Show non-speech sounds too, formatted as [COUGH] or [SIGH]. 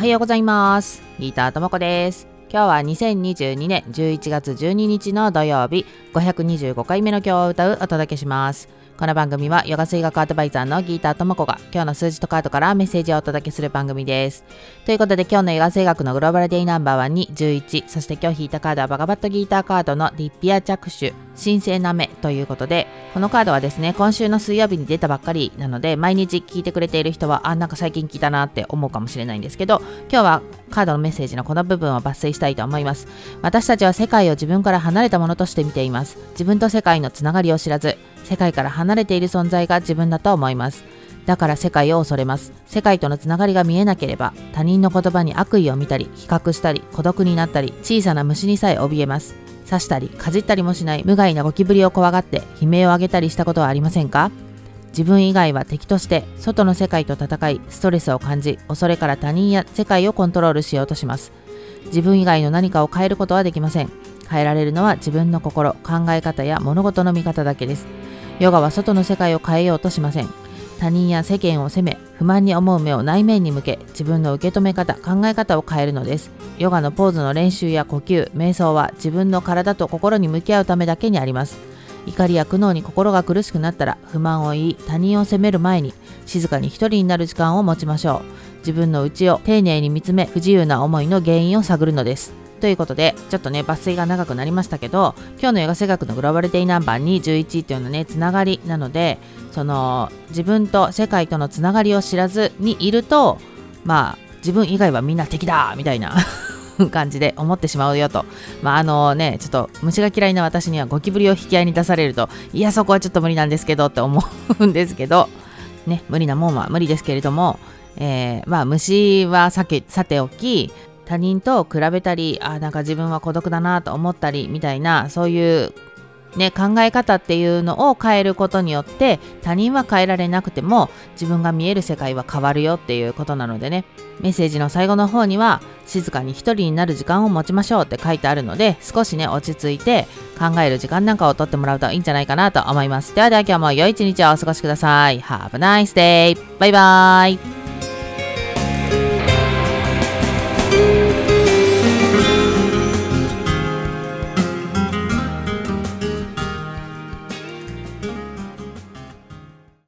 はようございます。ギーターともこです。今日は2022年11月12日の土曜日、525回目の今日を歌うお届けします。この番組はヨガ水学アドバイザーのギーターともこが今日の数字とカードからメッセージをお届けする番組です。ということで今日のヨガ水学のグローバルデイナンバーワンに11、そして今日引いたカードはバガバットギーターカードのディッピア着手、神聖な目ということで、このカードはですね、今週の水曜日に出たばっかりなので、毎日聞いてくれている人は、あ、なんか最近聞いたなって思うかもしれないんですけど、今日はカードのメッセージのこの部分を抜粋したいと思います。私たちは世界を自分から離れたものとして見ています。自分と世界のつながりを知らず、世界から離れている存在が自分だと思います。だから世界を恐れます。世界とのつながりが見えなければ、他人の言葉に悪意を見たり、比較したり、孤独になったり、小さな虫にさえ怯えます。刺したり、かじったりもしない無害なゴキブリを怖がって悲鳴を上げたりしたことはありませんか？自分以外は敵として外の世界と戦いストレスを感じ恐れから他人や世界をコントロールしようとします自分以外の何かを変えることはできません変えられるのは自分の心考え方や物事の見方だけですヨガは外の世界を変えようとしません。他人や世間を責め、不満に思う目を内面に向け、自分の受け止め方、考え方を変えるのです。ヨガのポーズの練習や呼吸、瞑想は自分の体と心に向き合うためだけにあります。怒りや苦悩に心が苦しくなったら不満を言い他人を責める前に静かに一人になる時間を持ちましょう自分の内を丁寧に見つめ不自由な思いの原因を探るのですということで、ちょっとね、抜粋が長くなりましたけど、今日のヨガ声学のグローバルデイナンバーに11っていうのね、つながりなので、その、自分と世界とのつながりを知らずにいると、まあ、自分以外はみんな敵だみたいな [LAUGHS] 感じで思ってしまうよと。まあ、あのね、ちょっと虫が嫌いな私にはゴキブリを引き合いに出されると、いや、そこはちょっと無理なんですけどって思うんですけど、ね、無理なもんは無理ですけれども、えー、まあ虫はさけさておき他人と比べたりあなんか自分は孤独だなと思ったりみたいなそういうね、考え方っていうのを変えることによって他人は変えられなくても自分が見える世界は変わるよっていうことなのでね。メッセージの最後の方には静かに一人になる時間を持ちましょうって書いてあるので少しね落ち着いて考える時間なんかをとってもらうといいんじゃないかなと思います。ではでは今日も良い一日をお過ごしください。Have a nice day! バイバーイ